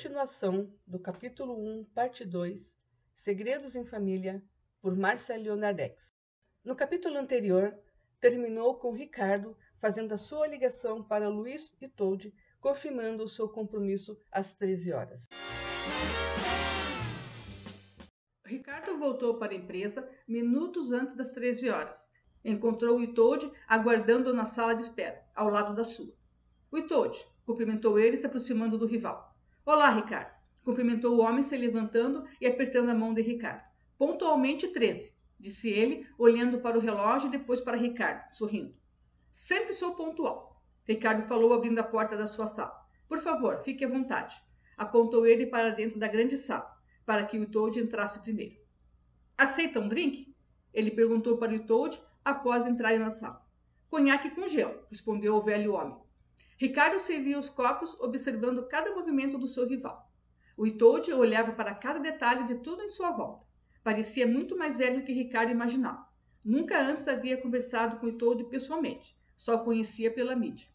Continuação do capítulo 1, parte 2, Segredos em Família, por Marcia Leonardex. No capítulo anterior, terminou com Ricardo fazendo a sua ligação para Luiz e Toad, confirmando o seu compromisso às 13 horas. Ricardo voltou para a empresa minutos antes das 13 horas. Encontrou o Itoad aguardando na sala de espera, ao lado da sua. O Itoad cumprimentou ele, se aproximando do rival. Olá, Ricardo. Cumprimentou o homem, se levantando e apertando a mão de Ricardo. Pontualmente 13, disse ele, olhando para o relógio e depois para Ricardo, sorrindo. Sempre sou pontual. Ricardo falou, abrindo a porta da sua sala. Por favor, fique à vontade. Apontou ele para dentro da grande sala, para que o Toad entrasse primeiro. Aceita um drink? Ele perguntou para o Toad após entrarem na sala. Conhaque com gelo, respondeu o velho homem. Ricardo servia os copos, observando cada movimento do seu rival. O Itoad olhava para cada detalhe de tudo em sua volta. Parecia muito mais velho que Ricardo imaginava. Nunca antes havia conversado com o Itoad pessoalmente, só conhecia pela mídia.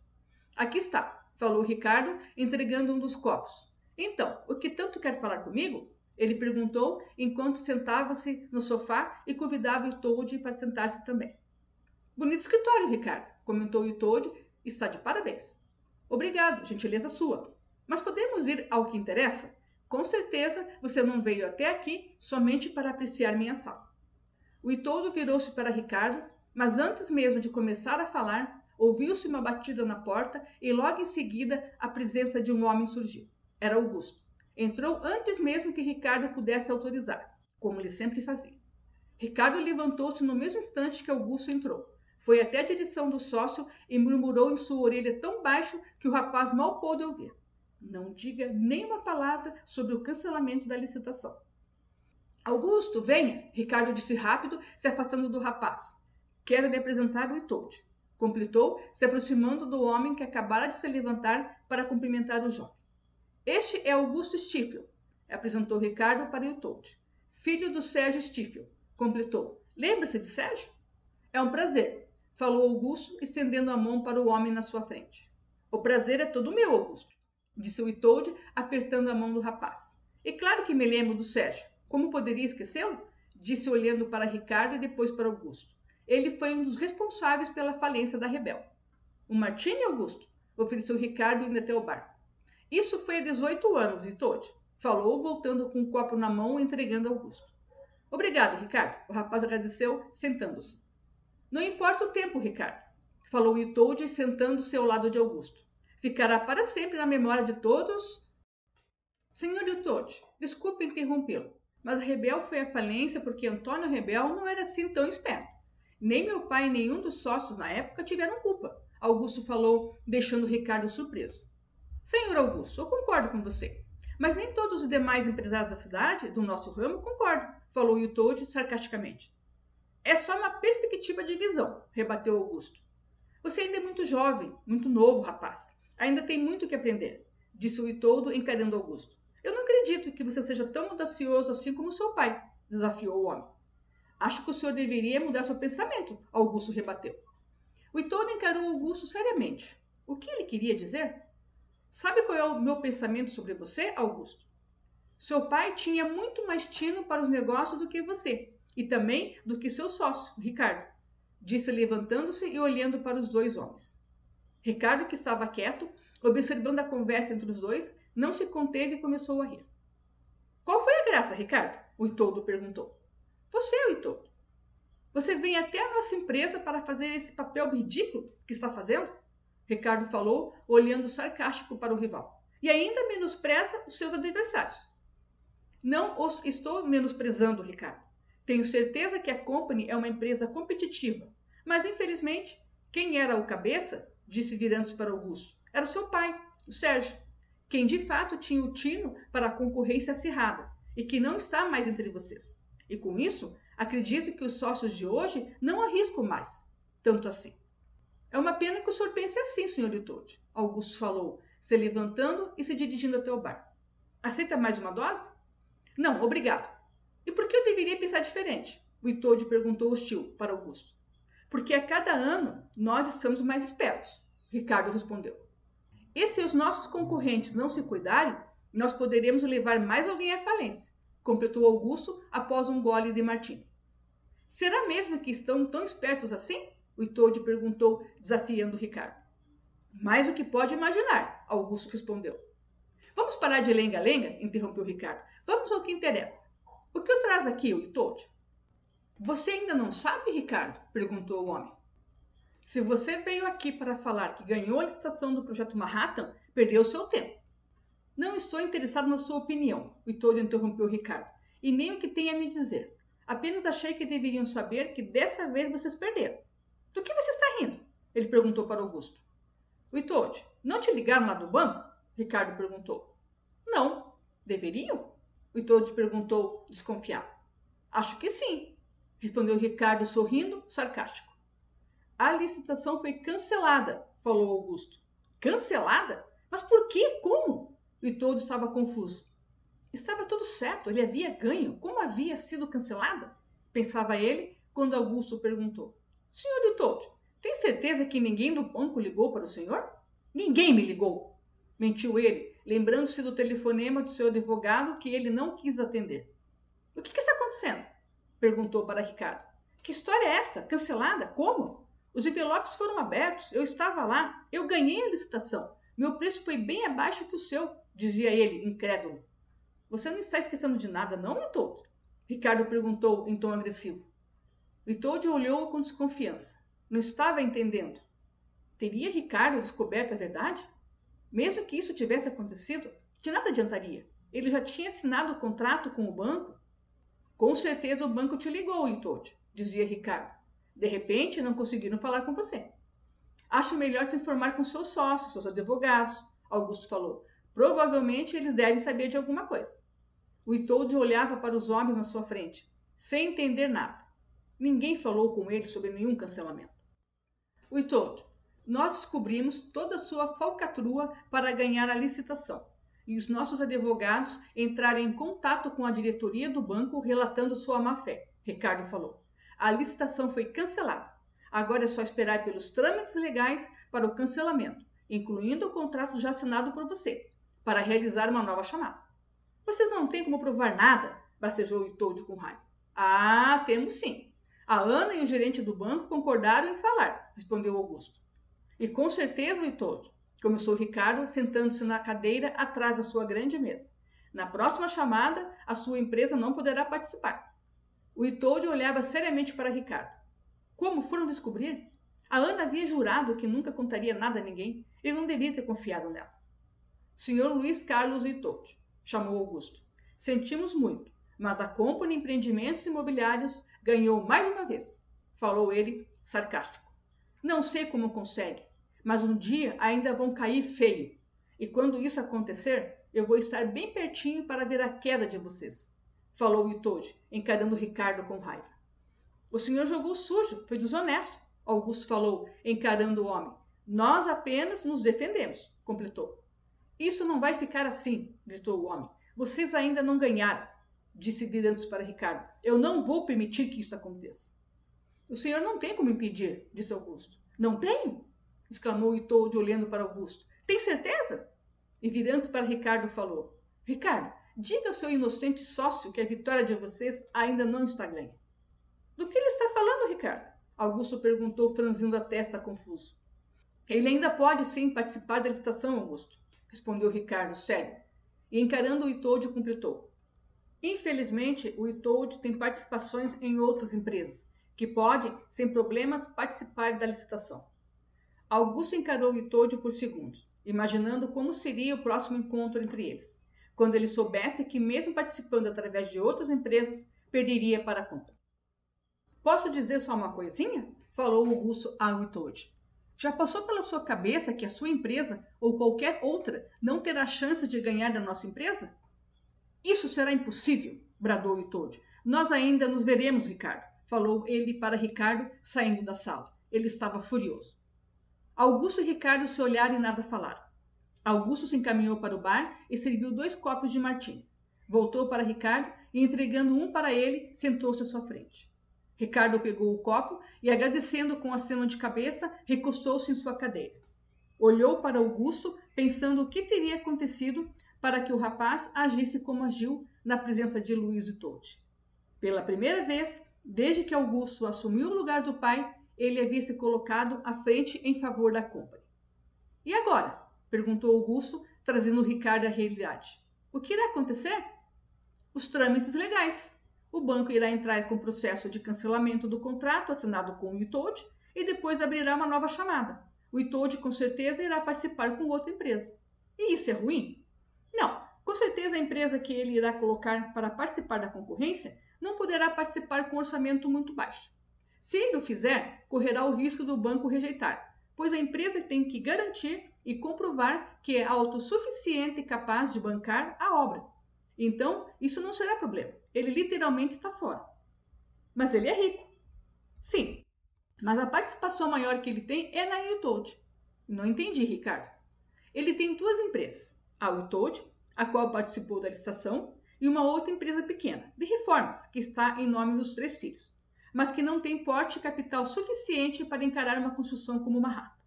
Aqui está, falou Ricardo, entregando um dos copos. Então, o que tanto quer falar comigo? Ele perguntou enquanto sentava-se no sofá e convidava o Toad para sentar-se também. Bonito escritório, Ricardo, comentou o Toad. Está de parabéns. Obrigado, gentileza sua. Mas podemos ir ao que interessa? Com certeza você não veio até aqui somente para apreciar minha sala. O Itodo virou-se para Ricardo, mas antes mesmo de começar a falar, ouviu-se uma batida na porta e logo em seguida a presença de um homem surgiu. Era Augusto. Entrou antes mesmo que Ricardo pudesse autorizar, como ele sempre fazia. Ricardo levantou-se no mesmo instante que Augusto entrou. Foi até a direção do sócio e murmurou em sua orelha tão baixo que o rapaz mal pôde ouvir. Não diga nenhuma palavra sobre o cancelamento da licitação. Augusto, venha! Ricardo disse rápido, se afastando do rapaz. Quero lhe apresentar o Itold. Completou, se aproximando do homem que acabara de se levantar para cumprimentar o jovem. Este é Augusto Stiefel, apresentou Ricardo para Itold. Filho do Sérgio Stiefel. Completou. Lembra-se de Sérgio? É um prazer falou Augusto, estendendo a mão para o homem na sua frente. O prazer é todo meu, Augusto, disse o Itold, apertando a mão do rapaz. E claro que me lembro do Sérgio. Como poderia esquecê-lo? Disse olhando para Ricardo e depois para Augusto. Ele foi um dos responsáveis pela falência da Rebel. O Martini, Augusto? Ofereceu Ricardo indo até o bar. Isso foi há 18 anos, Itold. Falou, voltando com um copo na mão e entregando a Augusto. Obrigado, Ricardo. O rapaz agradeceu, sentando-se. Não importa o tempo, Ricardo, falou Itold sentando-se ao lado de Augusto. Ficará para sempre na memória de todos. Senhor Itold, desculpe interrompê-lo, mas Rebel foi à falência porque Antônio Rebel não era assim tão esperto. Nem meu pai e nenhum dos sócios na época tiveram culpa. Augusto falou, deixando Ricardo surpreso. Senhor Augusto, eu concordo com você. Mas nem todos os demais empresários da cidade, do nosso ramo, concordam, falou Yutold sarcasticamente. É só uma perspectiva de visão, rebateu Augusto. Você ainda é muito jovem, muito novo, rapaz. Ainda tem muito que aprender, disse o Itoldo, encarando Augusto. Eu não acredito que você seja tão audacioso assim como seu pai, desafiou o homem. Acho que o senhor deveria mudar seu pensamento, Augusto rebateu. O Itoldo encarou Augusto seriamente. O que ele queria dizer? Sabe qual é o meu pensamento sobre você, Augusto? Seu pai tinha muito mais tino para os negócios do que você, e também do que seu sócio, Ricardo, disse levantando-se e olhando para os dois homens. Ricardo, que estava quieto, observando a conversa entre os dois, não se conteve e começou a rir. Qual foi a graça, Ricardo? O Itoldo perguntou. Você, o Itoldo. Você vem até a nossa empresa para fazer esse papel ridículo que está fazendo? Ricardo falou, olhando sarcástico para o rival. E ainda menospreza os seus adversários. Não os estou menosprezando, Ricardo. Tenho certeza que a Company é uma empresa competitiva, mas infelizmente, quem era o cabeça, disse virando-se para Augusto, era o seu pai, o Sérgio, quem de fato tinha o tino para a concorrência acirrada e que não está mais entre vocês. E com isso, acredito que os sócios de hoje não arriscam mais, tanto assim. É uma pena que o senhor pense assim, senhor Itold, Augusto falou, se levantando e se dirigindo até o bar. Aceita mais uma dose? Não, obrigado. E por que eu deveria pensar diferente? O Itold perguntou hostil para Augusto. Porque a cada ano nós estamos mais espertos, Ricardo respondeu. E se os nossos concorrentes não se cuidarem, nós poderemos levar mais alguém à falência, completou Augusto após um gole de martini. Será mesmo que estão tão espertos assim? O Itode perguntou, desafiando Ricardo. Mais do que pode imaginar, Augusto respondeu. Vamos parar de lenga-lenga? interrompeu Ricardo. Vamos ao que interessa. O que traz aqui, o Itode? Você ainda não sabe, Ricardo? perguntou o homem. Se você veio aqui para falar que ganhou a licitação do projeto Manhattan, perdeu seu tempo. Não estou interessado na sua opinião, o Itode interrompeu Ricardo, e nem o que tem a me dizer. Apenas achei que deveriam saber que dessa vez vocês perderam. Do que você está rindo? Ele perguntou para Augusto. O Itode, não te ligaram lá do banco? Ricardo perguntou. Não. Deveriam? O Itode perguntou, desconfiado. Acho que sim, respondeu Ricardo sorrindo, sarcástico. A licitação foi cancelada, falou Augusto. Cancelada? Mas por quê? Como? O Itode estava confuso. Estava tudo certo, ele havia ganho. Como havia sido cancelada? Pensava ele quando Augusto perguntou. Senhor Itold, tem certeza que ninguém do banco ligou para o senhor? Ninguém me ligou, mentiu ele, lembrando-se do telefonema do seu advogado que ele não quis atender. O que, que está acontecendo? perguntou para Ricardo. Que história é essa? Cancelada? Como? Os envelopes foram abertos, eu estava lá, eu ganhei a licitação. Meu preço foi bem abaixo que o seu, dizia ele, incrédulo. Você não está esquecendo de nada, não, Itold? Ricardo perguntou em tom agressivo. Itold olhou com desconfiança. Não estava entendendo. Teria Ricardo descoberto a verdade? Mesmo que isso tivesse acontecido, de nada adiantaria. Ele já tinha assinado o contrato com o banco. Com certeza o banco te ligou, Itold, dizia Ricardo. De repente, não conseguiram falar com você. Acho melhor se informar com seus sócios, seus advogados, Augusto falou. Provavelmente eles devem saber de alguma coisa. O olhava para os homens na sua frente, sem entender nada. Ninguém falou com ele sobre nenhum cancelamento. O nós descobrimos toda a sua falcatrua para ganhar a licitação e os nossos advogados entraram em contato com a diretoria do banco relatando sua má-fé, Ricardo falou. A licitação foi cancelada. Agora é só esperar pelos trâmites legais para o cancelamento, incluindo o contrato já assinado por você, para realizar uma nova chamada. Vocês não têm como provar nada, bacejou Itold com raiva. Ah, temos sim. A Ana e o gerente do banco concordaram em falar, respondeu Augusto. E com certeza, Itold, começou Ricardo, sentando-se na cadeira atrás da sua grande mesa. Na próxima chamada, a sua empresa não poderá participar. O Itold olhava seriamente para Ricardo. Como foram descobrir? A Ana havia jurado que nunca contaria nada a ninguém. Ele não devia ter confiado nela. Senhor Luiz Carlos Itold, chamou Augusto. Sentimos muito, mas a Company Empreendimentos Imobiliários ganhou mais uma vez, falou ele, sarcástico. Não sei como consegue, mas um dia ainda vão cair feio. E quando isso acontecer, eu vou estar bem pertinho para ver a queda de vocês, falou Itoji, encarando Ricardo com raiva. O senhor jogou sujo, foi desonesto, Augusto falou, encarando o homem. Nós apenas nos defendemos, completou. Isso não vai ficar assim, gritou o homem. Vocês ainda não ganharam, disse virando-se para Ricardo. Eu não vou permitir que isso aconteça. O senhor não tem como impedir, disse Augusto. Não tenho? Exclamou Itold olhando para Augusto. Tem certeza? E virando-se para Ricardo, falou: Ricardo, diga ao seu inocente sócio que a vitória de vocês ainda não está ganha. Do que ele está falando, Ricardo? Augusto perguntou, franzindo a testa confuso. Ele ainda pode sim participar da licitação, Augusto, respondeu Ricardo, sério e encarando o Itold completou. Infelizmente, o Itold tem participações em outras empresas, que pode, sem problemas, participar da licitação. Augusto encarou o Itold por segundos, imaginando como seria o próximo encontro entre eles, quando ele soubesse que, mesmo participando através de outras empresas, perderia para a conta. Posso dizer só uma coisinha? Falou Augusto ao Itold. Já passou pela sua cabeça que a sua empresa ou qualquer outra não terá chance de ganhar da nossa empresa? Isso será impossível, bradou Itold. Nós ainda nos veremos, Ricardo, falou ele para Ricardo, saindo da sala. Ele estava furioso. Augusto e Ricardo se olharam e nada falaram. Augusto se encaminhou para o bar e serviu dois copos de martim. Voltou para Ricardo e, entregando um para ele, sentou-se à sua frente. Ricardo pegou o copo e, agradecendo com aceno de cabeça, recostou-se em sua cadeira. Olhou para Augusto, pensando o que teria acontecido para que o rapaz agisse como agiu na presença de Luiz e Todd. Pela primeira vez, desde que Augusto assumiu o lugar do pai, ele havia se colocado à frente em favor da compra. E agora? perguntou Augusto, trazendo Ricardo à realidade. O que irá acontecer? Os trâmites legais. O banco irá entrar com processo de cancelamento do contrato assinado com o Itoad e depois abrirá uma nova chamada. O Itoad com certeza irá participar com outra empresa. E isso é ruim? Não, com certeza a empresa que ele irá colocar para participar da concorrência não poderá participar com orçamento muito baixo. Se ele o fizer, correrá o risco do banco rejeitar, pois a empresa tem que garantir e comprovar que é autossuficiente e capaz de bancar a obra. Então, isso não será problema. Ele literalmente está fora. Mas ele é rico. Sim, mas a participação maior que ele tem é na Utold. Não entendi, Ricardo. Ele tem duas empresas, a Utold, a qual participou da licitação, e uma outra empresa pequena, de reformas, que está em nome dos três filhos, mas que não tem porte capital suficiente para encarar uma construção como uma rata.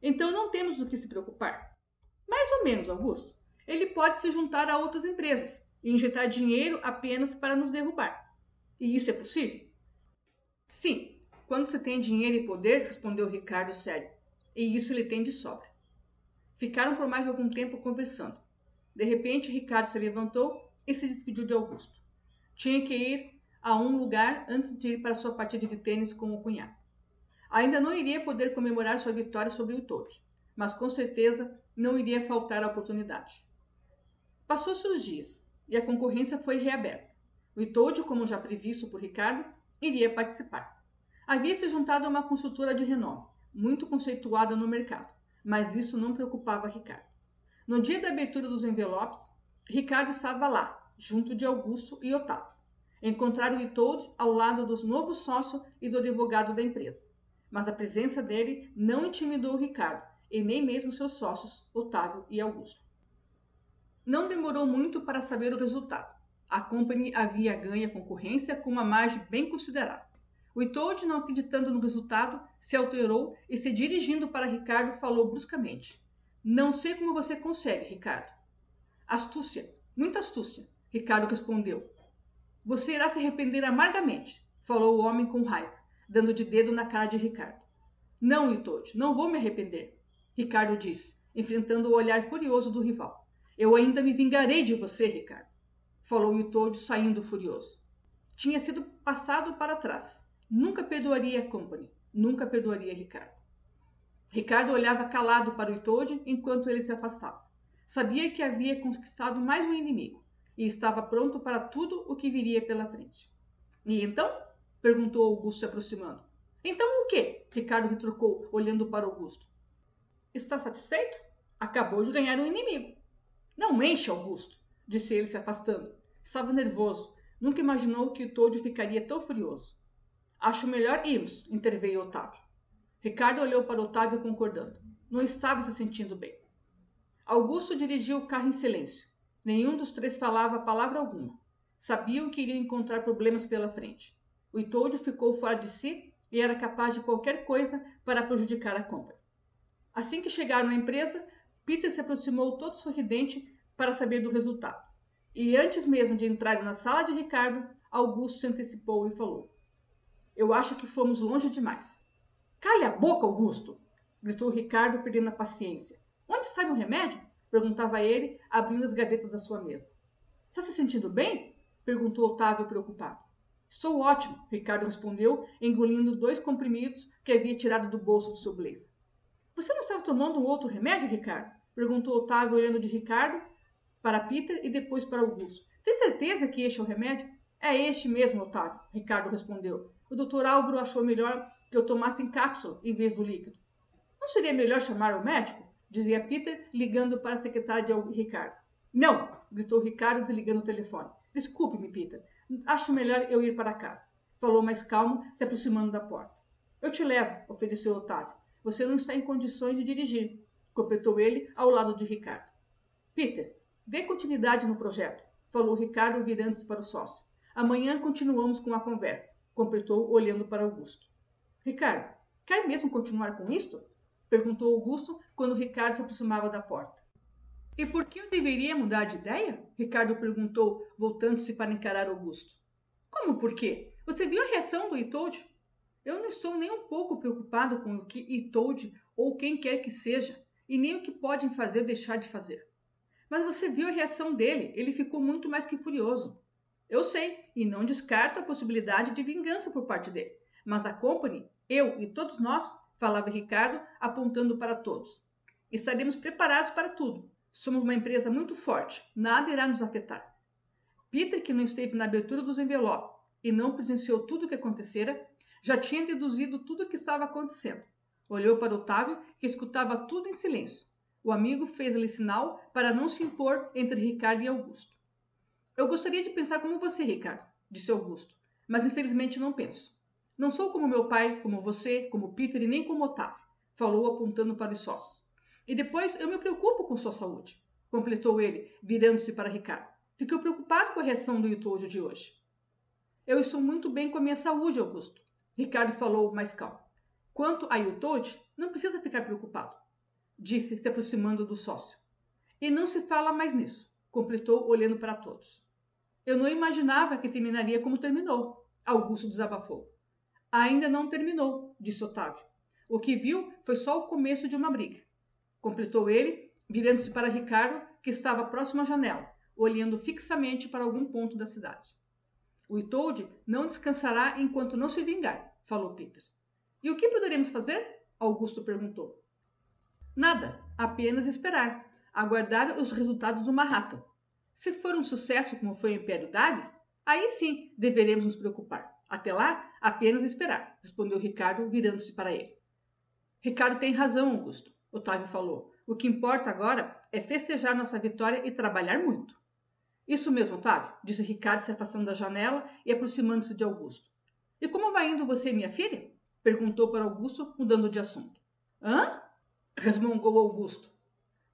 Então não temos do que se preocupar. Mais ou menos, Augusto. Ele pode se juntar a outras empresas e injetar dinheiro apenas para nos derrubar. E isso é possível? Sim, quando se tem dinheiro e poder, respondeu Ricardo sério. E isso ele tem de sobra. Ficaram por mais algum tempo conversando. De repente, Ricardo se levantou e se despediu de Augusto. Tinha que ir a um lugar antes de ir para sua partida de tênis com o cunhado. Ainda não iria poder comemorar sua vitória sobre o Toad, mas com certeza não iria faltar a oportunidade. Passou-se os dias e a concorrência foi reaberta. O Itoad, como já previsto por Ricardo, iria participar. Havia se juntado a uma consultora de renome, muito conceituada no mercado, mas isso não preocupava Ricardo. No dia da abertura dos envelopes, Ricardo estava lá, junto de Augusto e Otávio. Encontraram Itold ao lado do novo sócio e do advogado da empresa. Mas a presença dele não intimidou Ricardo e nem mesmo seus sócios, Otávio e Augusto. Não demorou muito para saber o resultado. A company havia ganho a concorrência com uma margem bem considerável. O Itold, não acreditando no resultado, se alterou e, se dirigindo para Ricardo, falou bruscamente: Não sei como você consegue, Ricardo. Astúcia, muita astúcia, Ricardo respondeu. Você irá se arrepender amargamente, falou o homem com raiva, dando de dedo na cara de Ricardo. Não, Itold, não vou me arrepender, Ricardo disse, enfrentando o olhar furioso do rival. Eu ainda me vingarei de você, Ricardo, falou Itold, saindo furioso. Tinha sido passado para trás. Nunca perdoaria a Company, nunca perdoaria Ricardo. Ricardo olhava calado para o Itold enquanto ele se afastava. Sabia que havia conquistado mais um inimigo e estava pronto para tudo o que viria pela frente. E então? perguntou Augusto se aproximando. Então o quê? Ricardo retrucou, olhando para Augusto. Está satisfeito? Acabou de ganhar um inimigo. Não enche, Augusto, disse ele se afastando. Estava nervoso. Nunca imaginou que o Toad ficaria tão furioso. Acho melhor irmos, interveio Otávio. Ricardo olhou para Otávio concordando. Não estava se sentindo bem. Augusto dirigiu o carro em silêncio. Nenhum dos três falava palavra alguma. Sabiam que iriam encontrar problemas pela frente. O Itold ficou fora de si e era capaz de qualquer coisa para prejudicar a compra. Assim que chegaram à empresa, Peter se aproximou todo sorridente para saber do resultado. E antes mesmo de entrarem na sala de Ricardo, Augusto se antecipou e falou: Eu acho que fomos longe demais. Cale a boca, Augusto! gritou Ricardo, perdendo a paciência. Onde sai o remédio? Perguntava ele, abrindo as gavetas da sua mesa. Está se sentindo bem? perguntou Otávio preocupado. Estou ótimo, Ricardo respondeu, engolindo dois comprimidos que havia tirado do bolso do seu blazer. Você não estava tomando um outro remédio, Ricardo? perguntou Otávio, olhando de Ricardo para Peter e depois para Augusto. Tem certeza que este é o remédio? É este mesmo, Otávio, Ricardo respondeu. O doutor Álvaro achou melhor que eu tomasse em cápsula em vez do líquido. Não seria melhor chamar o médico? Dizia Peter, ligando para a secretária de Ricardo. Não! gritou Ricardo, desligando o telefone. Desculpe-me, Peter. Acho melhor eu ir para casa. Falou mais calmo, se aproximando da porta. Eu te levo, ofereceu Otávio. Você não está em condições de dirigir, completou ele ao lado de Ricardo. Peter, dê continuidade no projeto, falou Ricardo virando-se para o sócio. Amanhã continuamos com a conversa, completou olhando para Augusto. Ricardo, quer mesmo continuar com isto? Perguntou Augusto quando Ricardo se aproximava da porta. E por que eu deveria mudar de ideia? Ricardo perguntou, voltando-se para encarar Augusto. Como por quê? Você viu a reação do Itold? Eu não estou nem um pouco preocupado com o que Itold ou quem quer que seja, e nem o que podem fazer deixar de fazer. Mas você viu a reação dele, ele ficou muito mais que furioso. Eu sei, e não descarto a possibilidade de vingança por parte dele. Mas a Company, eu e todos nós, falava Ricardo, apontando para todos. Estaremos preparados para tudo. Somos uma empresa muito forte, nada irá nos afetar. Peter, que não esteve na abertura dos envelopes e não presenciou tudo o que acontecera, já tinha deduzido tudo o que estava acontecendo. Olhou para Otávio, que escutava tudo em silêncio. O amigo fez-lhe sinal para não se impor entre Ricardo e Augusto. Eu gostaria de pensar como você, Ricardo, disse Augusto, mas infelizmente não penso. Não sou como meu pai, como você, como Peter e nem como Otávio, falou apontando para os sócios. E depois eu me preocupo com sua saúde, completou ele, virando-se para Ricardo. Fiquei preocupado com a reação do YouTube de hoje. Eu estou muito bem com a minha saúde, Augusto. Ricardo falou mais calmo. Quanto a Yutode, não precisa ficar preocupado, disse, se aproximando do sócio. E não se fala mais nisso, completou, olhando para todos. Eu não imaginava que terminaria como terminou, Augusto desabafou. Ainda não terminou, disse Otávio. O que viu foi só o começo de uma briga. Completou ele, virando-se para Ricardo, que estava próximo à janela, olhando fixamente para algum ponto da cidade. O Itold não descansará enquanto não se vingar, falou Peter. E o que poderemos fazer? Augusto perguntou. Nada, apenas esperar, aguardar os resultados do Manhattan. Se for um sucesso como foi o Império Davis, aí sim deveremos nos preocupar. Até lá, apenas esperar, respondeu Ricardo, virando-se para ele. Ricardo tem razão, Augusto, Otávio falou. O que importa agora é festejar nossa vitória e trabalhar muito. Isso mesmo, Otávio, disse Ricardo, se afastando da janela e aproximando-se de Augusto. E como vai indo você, minha filha? Perguntou para Augusto, mudando de assunto. Hã? resmungou Augusto.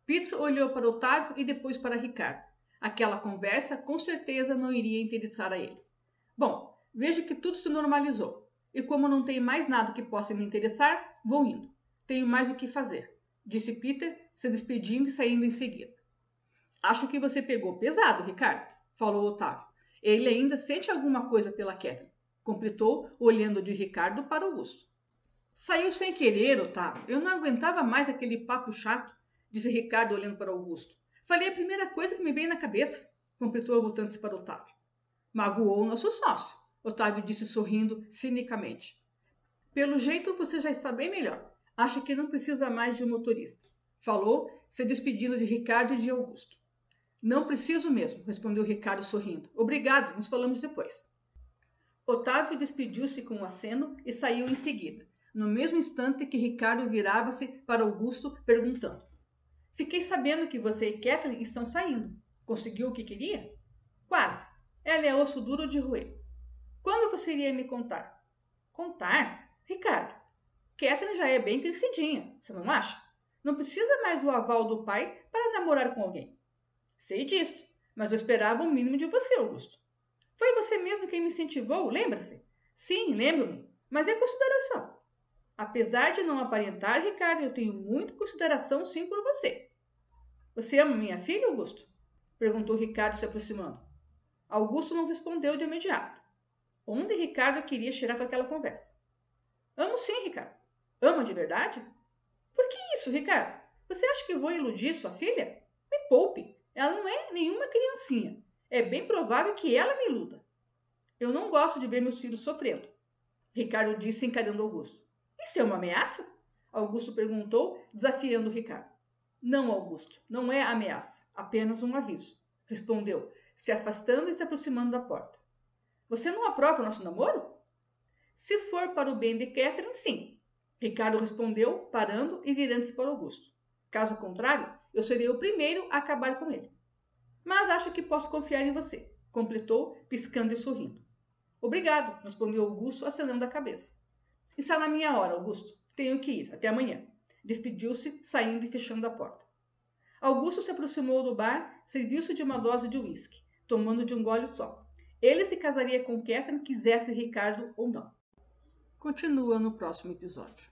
Pedro olhou para Otávio e depois para Ricardo. Aquela conversa com certeza não iria interessar a ele. Bom, vejo que tudo se normalizou. E como não tenho mais nada que possa me interessar, vou indo. Tenho mais o que fazer, disse Peter, se despedindo e saindo em seguida. Acho que você pegou pesado, Ricardo, falou Otávio. Ele ainda sente alguma coisa pela Catherine completou, olhando de Ricardo para Augusto. Saiu sem querer, Otávio. Eu não aguentava mais aquele papo chato, disse Ricardo, olhando para Augusto. Falei a primeira coisa que me veio na cabeça, completou, voltando-se para Otávio. Magoou o nosso sócio, Otávio disse sorrindo cinicamente. Pelo jeito você já está bem melhor. Acho que não precisa mais de um motorista. Falou, se despedindo de Ricardo e de Augusto. Não preciso mesmo, respondeu Ricardo sorrindo. Obrigado, nos falamos depois. Otávio despediu-se com um aceno e saiu em seguida, no mesmo instante que Ricardo virava-se para Augusto, perguntando: Fiquei sabendo que você e Kathleen estão saindo. Conseguiu o que queria? Quase. Ela é osso duro de roer. Quando você iria me contar? Contar? Ricardo, Kathleen já é bem crescidinha, você não acha? Não precisa mais do aval do pai para namorar com alguém. Sei disso, mas eu esperava o mínimo de você, Augusto. Foi você mesmo quem me incentivou, lembra-se? Sim, lembro-me, mas é consideração. Apesar de não aparentar, Ricardo, eu tenho muita consideração sim por você. Você ama minha filha, Augusto? Perguntou Ricardo se aproximando. Augusto não respondeu de imediato. Onde Ricardo queria chegar com aquela conversa? Amo sim, Ricardo. Ama de verdade? Por que isso, Ricardo? Você acha que vou iludir sua filha? Me poupe. Ela não é nenhuma criancinha é bem provável que ela me iluda. Eu não gosto de ver meus filhos sofrendo. Ricardo disse encarando Augusto. Isso é uma ameaça? Augusto perguntou, desafiando Ricardo. Não, Augusto, não é ameaça, apenas um aviso, respondeu, se afastando e se aproximando da porta. Você não aprova o nosso namoro? Se for para o bem de Catherine, sim. Ricardo respondeu, parando e virando-se para Augusto. Caso contrário, eu serei o primeiro a acabar com ele mas acho que posso confiar em você, completou, piscando e sorrindo. Obrigado, respondeu Augusto, acenando a cabeça. Está na minha hora, Augusto. Tenho que ir. Até amanhã. Despediu-se, saindo e fechando a porta. Augusto se aproximou do bar, serviu-se de uma dose de uísque, tomando de um gole só. Ele se casaria com Catherine, quisesse Ricardo ou não. Continua no próximo episódio.